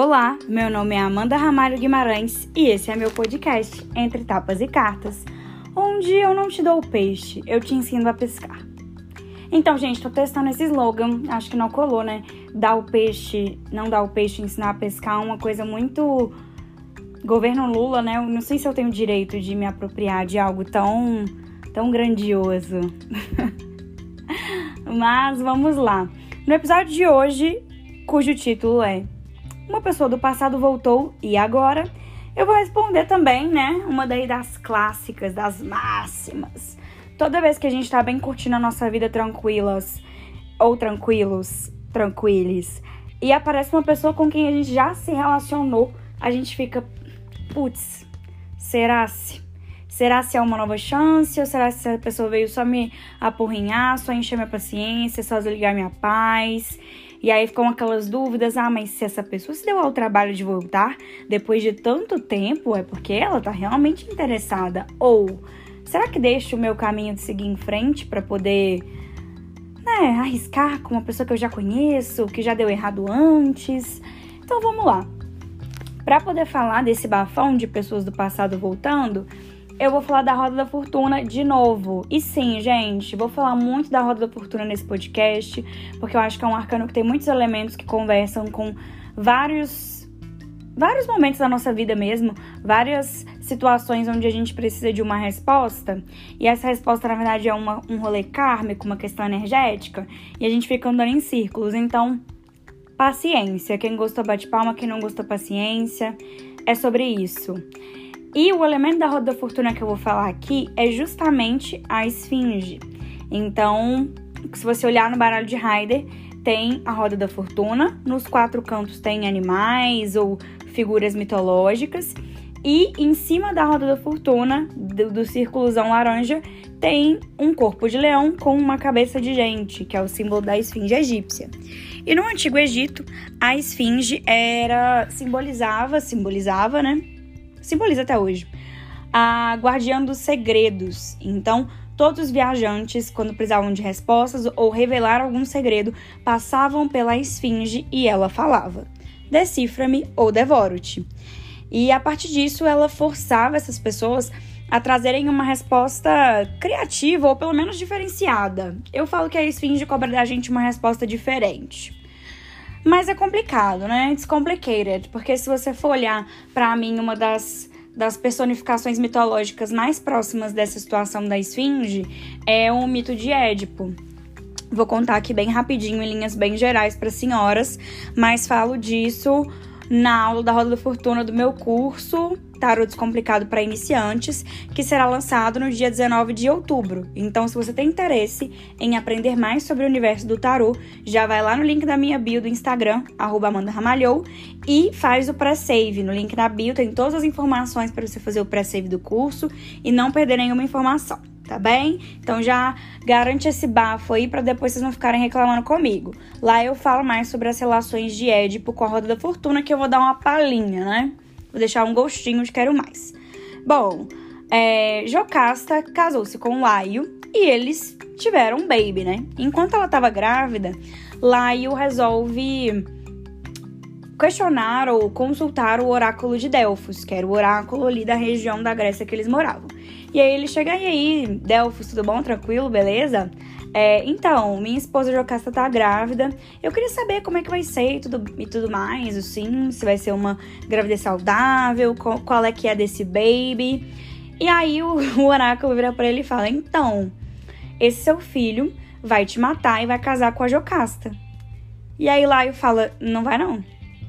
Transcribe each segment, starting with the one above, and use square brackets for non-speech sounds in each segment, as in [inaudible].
Olá, meu nome é Amanda Ramalho Guimarães e esse é meu podcast Entre Tapas e Cartas, onde eu não te dou o peixe, eu te ensino a pescar. Então, gente, tô testando esse slogan, acho que não colou, né? Dar o peixe, não dar o peixe, ensinar a pescar, uma coisa muito governo Lula, né? Eu não sei se eu tenho direito de me apropriar de algo tão tão grandioso. [laughs] Mas vamos lá. No episódio de hoje, cujo título é Uma pessoa do passado voltou e agora? Eu vou responder também, né? Uma daí das clássicas, das máximas. Toda vez que a gente tá bem curtindo a nossa vida tranquilas ou tranquilos, tranquiles, e aparece uma pessoa com quem a gente já se relacionou, a gente fica, putz, será se? Será se é uma nova chance ou será se a pessoa veio só me apurrinhar, só encher minha paciência, só desligar minha paz? E aí ficam aquelas dúvidas: ah, mas se essa pessoa se deu ao trabalho de voltar depois de tanto tempo, é porque ela tá realmente interessada? Ou será que deixo o meu caminho de seguir em frente para poder né, arriscar com uma pessoa que eu já conheço, que já deu errado antes? Então vamos lá. Para poder falar desse bafão de pessoas do passado voltando, eu vou falar da Roda da Fortuna de novo. E sim, gente, vou falar muito da Roda da Fortuna nesse podcast, porque eu acho que é um arcano que tem muitos elementos que conversam com vários vários momentos da nossa vida mesmo, várias situações onde a gente precisa de uma resposta, e essa resposta na verdade é uma, um rolê kármico, uma questão energética, e a gente fica andando em círculos. Então, paciência. Quem gostou bate palma, quem não gostou paciência. É sobre isso. E o elemento da roda da fortuna que eu vou falar aqui é justamente a esfinge. Então, se você olhar no baralho de Rider, tem a roda da fortuna, nos quatro cantos tem animais ou figuras mitológicas, e em cima da roda da fortuna, do, do círculozão laranja, tem um corpo de leão com uma cabeça de gente, que é o símbolo da esfinge egípcia. E no antigo Egito, a esfinge era simbolizava, simbolizava, né? Simboliza até hoje, a guardiã dos segredos. Então, todos os viajantes, quando precisavam de respostas ou revelar algum segredo, passavam pela esfinge e ela falava: Decifra-me ou devoro-te. E a partir disso, ela forçava essas pessoas a trazerem uma resposta criativa ou pelo menos diferenciada. Eu falo que a esfinge cobra da gente uma resposta diferente. Mas é complicado, né? It's complicated, porque se você for olhar para mim uma das das personificações mitológicas mais próximas dessa situação da esfinge é o mito de Édipo. Vou contar aqui bem rapidinho, em linhas bem gerais para senhoras, mas falo disso na aula da Roda da Fortuna do meu curso Tarot Descomplicado para Iniciantes, que será lançado no dia 19 de outubro. Então, se você tem interesse em aprender mais sobre o universo do tarot, já vai lá no link da minha bio do Instagram, Amanda Ramalhou, e faz o pré-save. No link da bio tem todas as informações para você fazer o pré-save do curso e não perder nenhuma informação tá bem? Então já garante esse bafo aí para depois vocês não ficarem reclamando comigo. Lá eu falo mais sobre as relações de Édipo com a Roda da Fortuna, que eu vou dar uma palhinha, né? Vou deixar um gostinho de quero mais. Bom, é, Jocasta casou-se com Laio e eles tiveram um baby, né? Enquanto ela estava grávida, Laio resolve questionar ou consultar o oráculo de Delfos, que era o oráculo ali da região da Grécia que eles moravam. E aí ele chega, e aí, Delfos, tudo bom? Tranquilo? Beleza? É, então, minha esposa Jocasta tá grávida. Eu queria saber como é que vai ser e tudo, e tudo mais, assim, se vai ser uma gravidez saudável, qual, é que é desse baby. E aí o, [laughs] o oráculo vira pra ele e fala: Então, esse seu filho vai te matar e vai casar com a Jocasta. E aí Laio fala: Não vai não.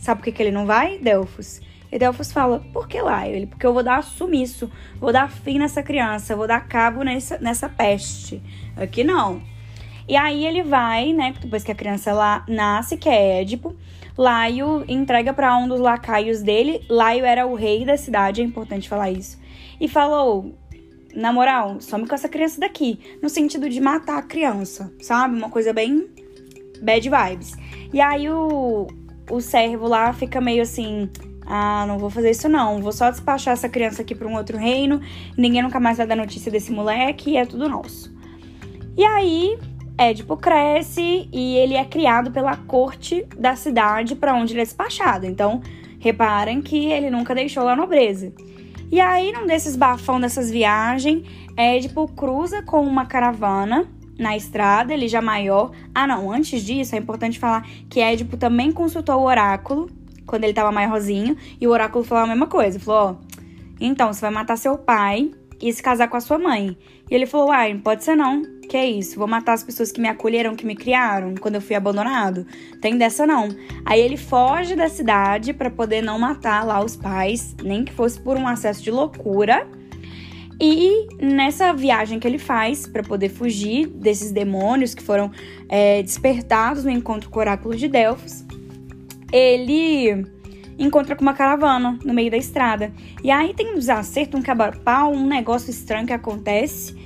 Sabe por que, que ele não vai, Delfos? E Delfos fala, por que lá? Ele, porque eu vou dar sumiço, vou dar fim nessa criança, vou dar cabo nessa, nessa peste. Aqui não. E aí ele vai, né, depois que a criança lá nasce, que é Édipo, Laio entrega para um dos lacaios dele. Laio era o rei da cidade, é importante falar isso. E falou: na moral, some com essa criança daqui. No sentido de matar a criança, sabe? Uma coisa bem bad vibes. E aí o, o servo lá fica meio assim: ah, não vou fazer isso não, vou só despachar essa criança aqui para um outro reino, ninguém nunca mais vai dar notícia desse moleque e é tudo nosso. E aí, Édipo cresce e ele é criado pela corte da cidade para onde ele é despachado. Então, reparem que ele nunca deixou a nobreza. E aí, num desses bafão dessas viagens, Édipo cruza com uma caravana na estrada, ele já maior. Ah, não, antes disso, é importante falar que Édipo também consultou o oráculo quando ele tava maiorzinho, e o oráculo falou a mesma coisa. Falou: Ó, então, você vai matar seu pai e se casar com a sua mãe. E ele falou: Uai, pode ser não. Que é isso? Vou matar as pessoas que me acolheram, que me criaram quando eu fui abandonado? Tem dessa não. Aí ele foge da cidade para poder não matar lá os pais, nem que fosse por um acesso de loucura. E nessa viagem que ele faz para poder fugir desses demônios que foram é, despertados no encontro com o oráculo de Delfos, ele encontra com uma caravana no meio da estrada. E aí tem um desacerto, um quebra-pau, um negócio estranho que acontece.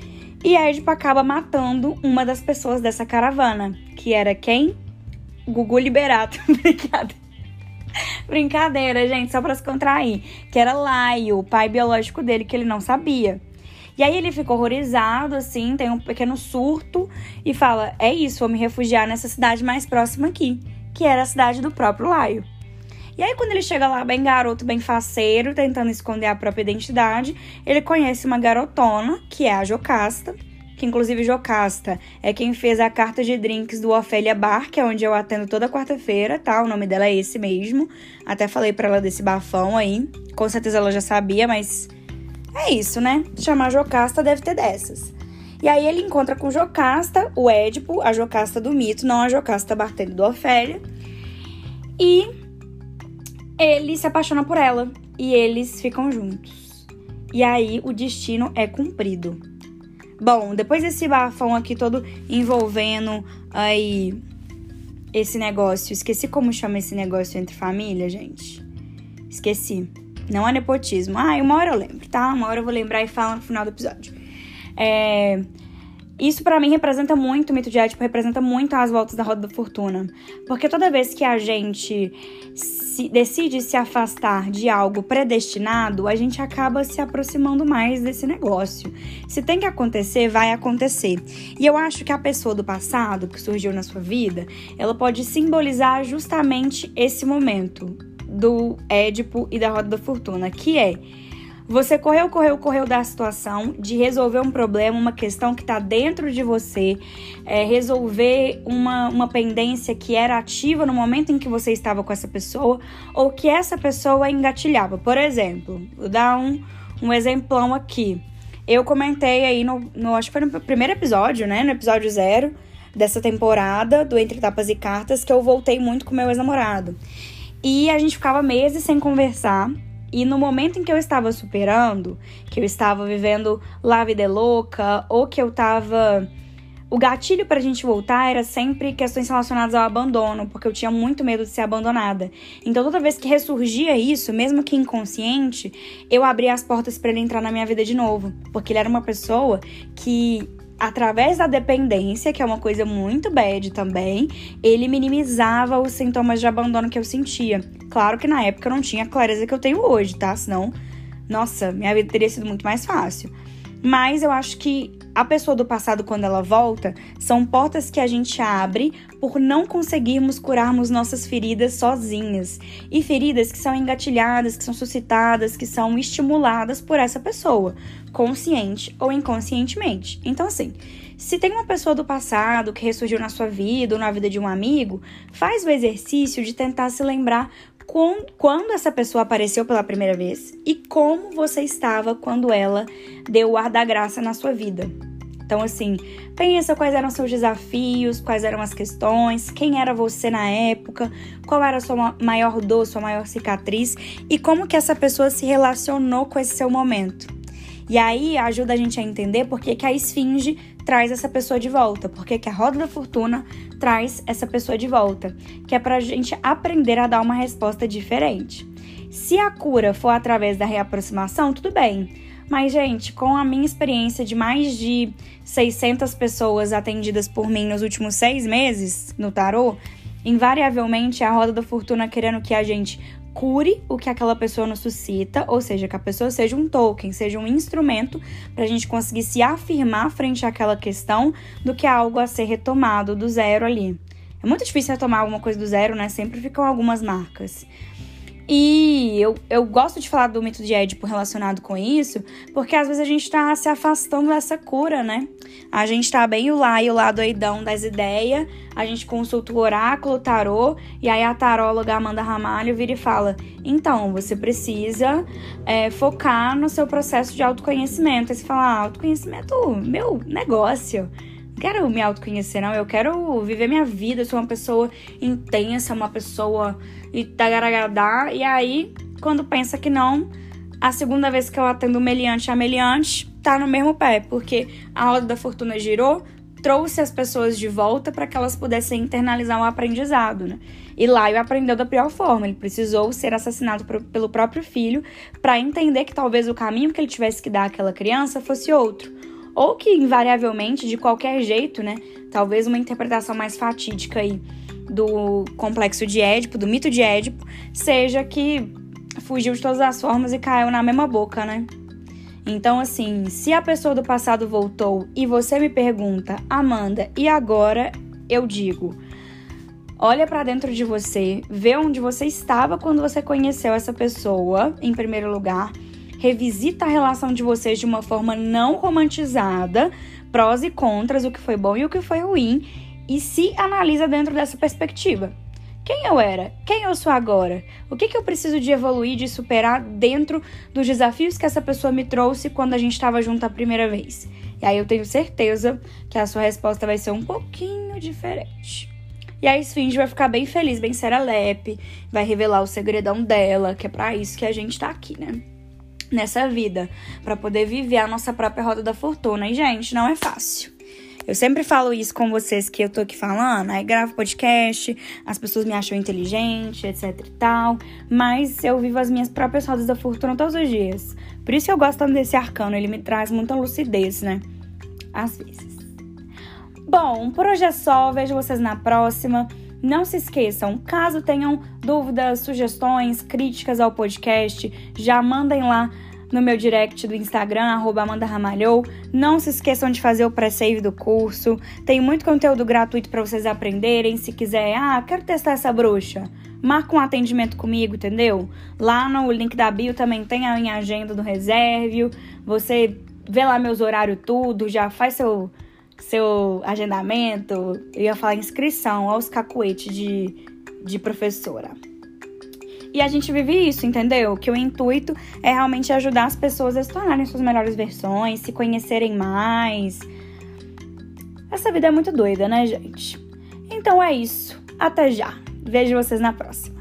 E Edipo acaba matando uma das pessoas dessa caravana, que era quem? Gugu Liberato. [laughs] Brincadeira. Brincadeira, gente, só pra se contrair. Que era Laio, o pai biológico dele, que ele não sabia. E aí ele fica horrorizado, assim, tem um pequeno surto e fala: É isso, vou me refugiar nessa cidade mais próxima aqui, que era a cidade do próprio Laio. E aí, quando ele chega lá, bem garoto, bem faceiro, tentando esconder a própria identidade, ele conhece uma garotona, que é a Jocasta, que inclusive Jocasta é quem fez a carta de drinks do Ofélia Bar, que é onde eu atendo toda quarta-feira, tá? O nome dela é esse mesmo. Até falei para ela desse bafão aí. Com certeza ela já sabia, mas é isso, né? Chamar Jocasta deve ter dessas. E aí ele encontra com Jocasta, o Édipo, a Jocasta do mito, não a Jocasta bartender do Ofélia. E ele se apaixona por ela e eles ficam juntos. E aí o destino é cumprido. Bom, depois desse bafão aqui todo envolvendo aí esse negócio, esqueci como chama esse negócio entre família, gente. Esqueci. Não é nepotismo. Ah, uma hora eu lembro, tá? Uma hora eu vou lembrar e falo no final do episódio. É, isso para mim representa muito, o mito de Édipo representa muito as voltas da roda da fortuna. Porque toda vez que a gente se, decide se afastar de algo predestinado, a gente acaba se aproximando mais desse negócio. Se tem que acontecer, vai acontecer. E eu acho que a pessoa do passado que surgiu na sua vida, ela pode simbolizar justamente esse momento do Édipo e da roda da fortuna, que é você correu, correu, correu da situação de resolver um problema, uma questão que está dentro de você, é, resolver uma, uma pendência que era ativa no momento em que você estava com essa pessoa ou que essa pessoa engatilhava. Por exemplo, vou dar um, um exemplão aqui. Eu comentei aí no, no, acho que foi no primeiro episódio, né? No episódio zero dessa temporada do Entre Tapas e Cartas, que eu voltei muito com meu ex-namorado. E a gente ficava meses sem conversar. E no momento em que eu estava superando, que eu estava vivendo lá vida é louca, ou que eu estava. O gatilho para a gente voltar era sempre questões relacionadas ao abandono, porque eu tinha muito medo de ser abandonada. Então, toda vez que ressurgia isso, mesmo que inconsciente, eu abria as portas para ele entrar na minha vida de novo, porque ele era uma pessoa que através da dependência, que é uma coisa muito bad também, ele minimizava os sintomas de abandono que eu sentia. Claro que na época eu não tinha a clareza que eu tenho hoje, tá? Senão, nossa, minha vida teria sido muito mais fácil. Mas eu acho que a pessoa do passado, quando ela volta, são portas que a gente abre por não conseguirmos curarmos nossas feridas sozinhas. E feridas que são engatilhadas, que são suscitadas, que são estimuladas por essa pessoa, consciente ou inconscientemente. Então, assim, se tem uma pessoa do passado que ressurgiu na sua vida ou na vida de um amigo, faz o exercício de tentar se lembrar quando essa pessoa apareceu pela primeira vez e como você estava quando ela deu o ar da graça na sua vida. Então, assim, pensa quais eram seus desafios, quais eram as questões, quem era você na época, qual era a sua maior dor, sua maior cicatriz e como que essa pessoa se relacionou com esse seu momento. E aí ajuda a gente a entender por que, que a esfinge traz essa pessoa de volta, por que, que a roda da fortuna traz essa pessoa de volta, que é pra gente aprender a dar uma resposta diferente. Se a cura for através da reaproximação, tudo bem. Mas, gente, com a minha experiência de mais de 600 pessoas atendidas por mim nos últimos seis meses no tarô, invariavelmente a roda da fortuna querendo que a gente cure o que aquela pessoa nos suscita, ou seja, que a pessoa seja um token, seja um instrumento para a gente conseguir se afirmar frente àquela questão do que algo a ser retomado do zero ali. É muito difícil retomar alguma coisa do zero, né? Sempre ficam algumas marcas. E eu, eu gosto de falar do mito de Édipo relacionado com isso, porque às vezes a gente tá se afastando dessa cura, né? A gente tá bem o lá e o lá doidão das ideias, a gente consulta o oráculo, o tarô, e aí a taróloga Amanda Ramalho vira e fala: então, você precisa é, focar no seu processo de autoconhecimento. Aí você fala: ah, autoconhecimento, meu negócio quero me autoconhecer, não. Eu quero viver minha vida. Eu sou uma pessoa intensa, uma pessoa itagaragadá. E aí, quando pensa que não, a segunda vez que eu atendo meliante a meliante, tá no mesmo pé, porque a roda da fortuna girou, trouxe as pessoas de volta para que elas pudessem internalizar um aprendizado, né? E Laio aprendeu da pior forma, ele precisou ser assassinado pelo próprio filho para entender que talvez o caminho que ele tivesse que dar àquela criança fosse outro ou que invariavelmente, de qualquer jeito, né? Talvez uma interpretação mais fatídica aí do complexo de Édipo, do mito de Édipo, seja que fugiu de todas as formas e caiu na mesma boca, né? Então, assim, se a pessoa do passado voltou e você me pergunta, Amanda, e agora? Eu digo, olha para dentro de você, vê onde você estava quando você conheceu essa pessoa, em primeiro lugar, revisita a relação de vocês de uma forma não romantizada, prós e contras, o que foi bom e o que foi ruim, e se analisa dentro dessa perspectiva. Quem eu era? Quem eu sou agora? O que, que eu preciso de evoluir, de superar dentro dos desafios que essa pessoa me trouxe quando a gente estava junto a primeira vez? E aí eu tenho certeza que a sua resposta vai ser um pouquinho diferente. E a Esfinge vai ficar bem feliz, bem serelepe, vai revelar o segredão dela, que é para isso que a gente tá aqui, né? Nessa vida, para poder viver a nossa própria roda da fortuna. E, gente, não é fácil. Eu sempre falo isso com vocês que eu tô aqui falando, aí gravo podcast, as pessoas me acham inteligente, etc e tal, mas eu vivo as minhas próprias rodas da fortuna todos os dias. Por isso eu gosto tanto desse arcano, ele me traz muita lucidez, né? Às vezes. Bom, por hoje é só, vejo vocês na próxima. Não se esqueçam, caso tenham dúvidas, sugestões, críticas ao podcast, já mandem lá no meu direct do Instagram, arroba Amanda Ramalhou. Não se esqueçam de fazer o pré-save do curso. Tem muito conteúdo gratuito para vocês aprenderem. Se quiser, ah, quero testar essa bruxa. Marca um atendimento comigo, entendeu? Lá no link da bio também tem a minha agenda do reserve. Você vê lá meus horários tudo, já faz seu seu agendamento, eu ia falar inscrição aos cacuetes de, de professora. E a gente vive isso, entendeu? Que o intuito é realmente ajudar as pessoas a se tornarem suas melhores versões, se conhecerem mais. Essa vida é muito doida, né, gente? Então é isso. Até já. Vejo vocês na próxima.